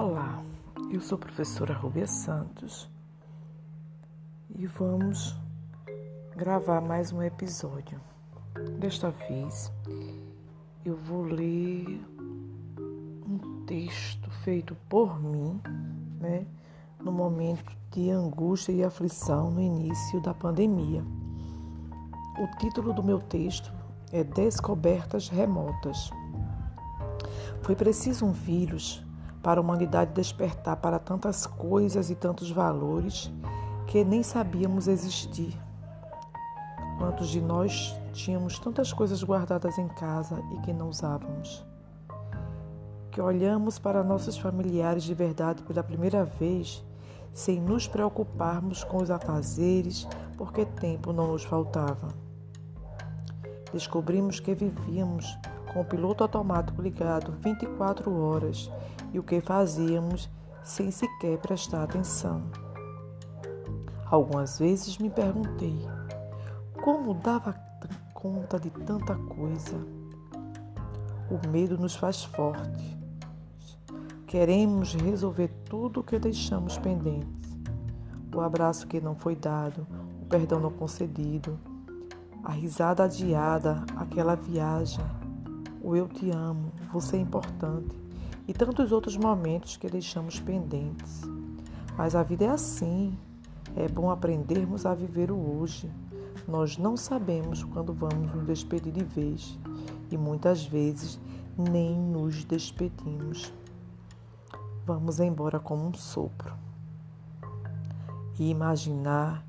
Olá, eu sou a professora Rubia Santos e vamos gravar mais um episódio. Desta vez eu vou ler um texto feito por mim, né, no momento de angústia e aflição no início da pandemia. O título do meu texto é Descobertas Remotas. Foi preciso um vírus para a humanidade despertar para tantas coisas e tantos valores que nem sabíamos existir. Quantos de nós tínhamos tantas coisas guardadas em casa e que não usávamos? Que olhamos para nossos familiares de verdade pela primeira vez sem nos preocuparmos com os afazeres, porque tempo não nos faltava. Descobrimos que vivíamos com o piloto automático ligado 24 horas e o que fazíamos sem sequer prestar atenção. Algumas vezes me perguntei como dava conta de tanta coisa. O medo nos faz fortes. Queremos resolver tudo o que deixamos pendente. O abraço que não foi dado, o perdão não concedido, a risada adiada, aquela viagem, o eu te amo, você é importante e tantos outros momentos que deixamos pendentes. Mas a vida é assim. É bom aprendermos a viver o hoje. Nós não sabemos quando vamos nos despedir de vez e muitas vezes nem nos despedimos. Vamos embora como um sopro. E imaginar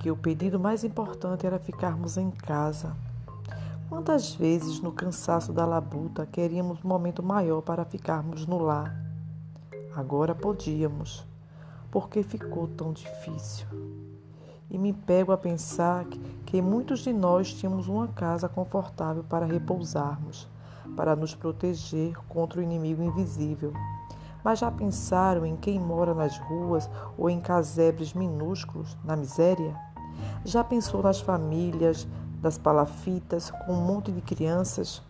que o pedido mais importante era ficarmos em casa Quantas vezes, no cansaço da labuta, queríamos um momento maior para ficarmos no lar? Agora podíamos, porque ficou tão difícil. E me pego a pensar que muitos de nós tínhamos uma casa confortável para repousarmos, para nos proteger contra o inimigo invisível. Mas já pensaram em quem mora nas ruas ou em casebres minúsculos, na miséria? Já pensou nas famílias, das palafitas com um monte de crianças.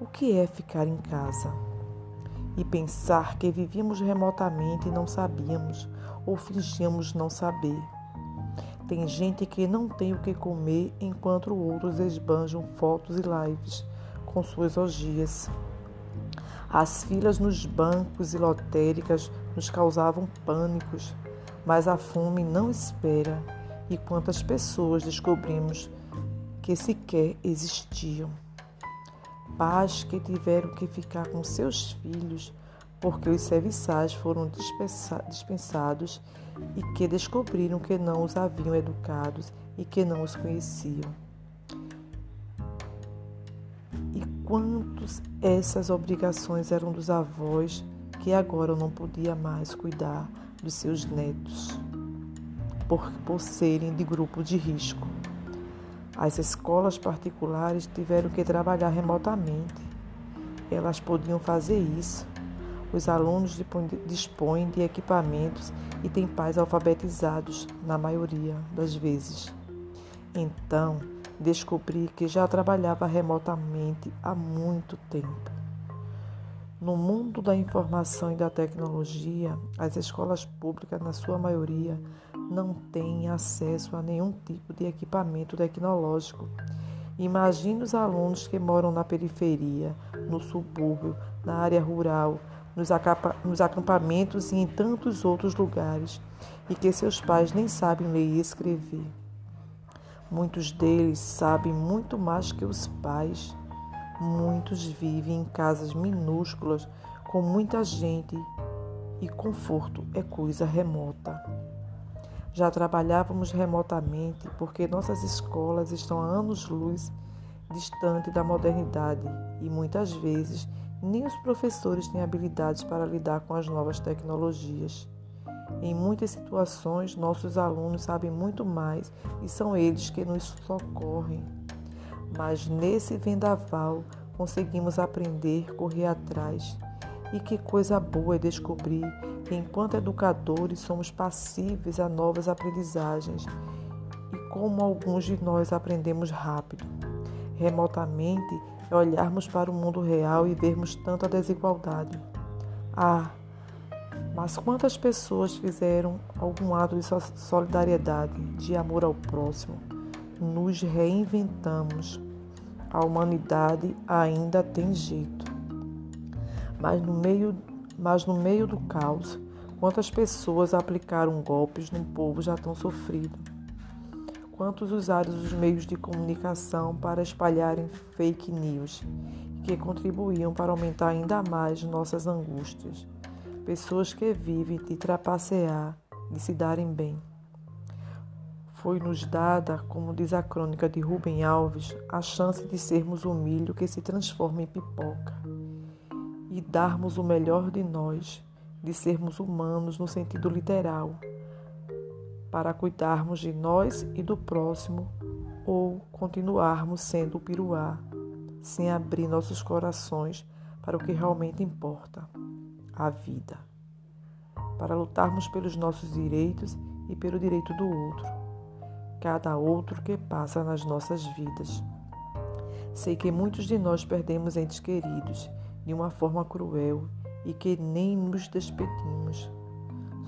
O que é ficar em casa? E pensar que vivíamos remotamente e não sabíamos, ou fingíamos não saber. Tem gente que não tem o que comer enquanto outros esbanjam fotos e lives com suas orgias. As filas nos bancos e lotéricas nos causavam pânicos, mas a fome não espera. E quantas pessoas descobrimos que sequer existiam. Pais que tiveram que ficar com seus filhos porque os serviçais foram dispensados e que descobriram que não os haviam educados e que não os conheciam. E quantos essas obrigações eram dos avós que agora não podia mais cuidar dos seus netos por, por serem de grupo de risco. As escolas particulares tiveram que trabalhar remotamente. Elas podiam fazer isso. Os alunos dispõem de equipamentos e têm pais alfabetizados, na maioria das vezes. Então, descobri que já trabalhava remotamente há muito tempo. No mundo da informação e da tecnologia, as escolas públicas, na sua maioria, não têm acesso a nenhum tipo de equipamento tecnológico. Imagine os alunos que moram na periferia, no subúrbio, na área rural, nos, acampamentos e em tantos outros lugares, e que seus pais nem sabem ler e escrever. Muitos deles sabem muito mais que os pais Muitos vivem em casas minúsculas com muita gente e conforto é coisa remota. Já trabalhávamos remotamente porque nossas escolas estão a anos-luz distante da modernidade e muitas vezes nem os professores têm habilidades para lidar com as novas tecnologias. Em muitas situações, nossos alunos sabem muito mais e são eles que nos socorrem mas nesse vendaval conseguimos aprender, correr atrás. E que coisa boa é descobrir que, enquanto educadores, somos passíveis a novas aprendizagens e como alguns de nós aprendemos rápido. Remotamente é olharmos para o mundo real e vermos tanta desigualdade. Ah, Mas quantas pessoas fizeram algum ato de solidariedade, de amor ao próximo? Nos reinventamos. A humanidade ainda tem jeito. Mas no meio, mas no meio do caos, quantas pessoas aplicaram golpes num povo já tão sofrido? Quantos usaram os meios de comunicação para espalharem fake news que contribuíam para aumentar ainda mais nossas angústias? Pessoas que vivem de trapacear, de se darem bem. Foi-nos dada, como diz a crônica de Rubem Alves, a chance de sermos o milho que se transforma em pipoca e darmos o melhor de nós, de sermos humanos no sentido literal, para cuidarmos de nós e do próximo ou continuarmos sendo o piruá, sem abrir nossos corações para o que realmente importa, a vida. Para lutarmos pelos nossos direitos e pelo direito do outro cada outro que passa nas nossas vidas. Sei que muitos de nós perdemos entes queridos de uma forma cruel e que nem nos despedimos.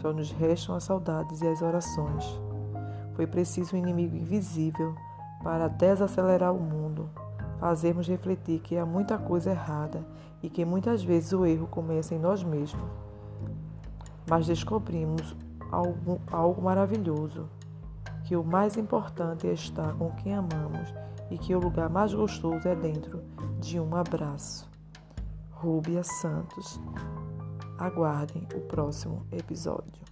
Só nos restam as saudades e as orações. Foi preciso um inimigo invisível para desacelerar o mundo, fazermos refletir que há muita coisa errada e que muitas vezes o erro começa em nós mesmos. Mas descobrimos algo, algo maravilhoso que o mais importante é estar com quem amamos e que o lugar mais gostoso é dentro de um abraço. Rúbia Santos. Aguardem o próximo episódio.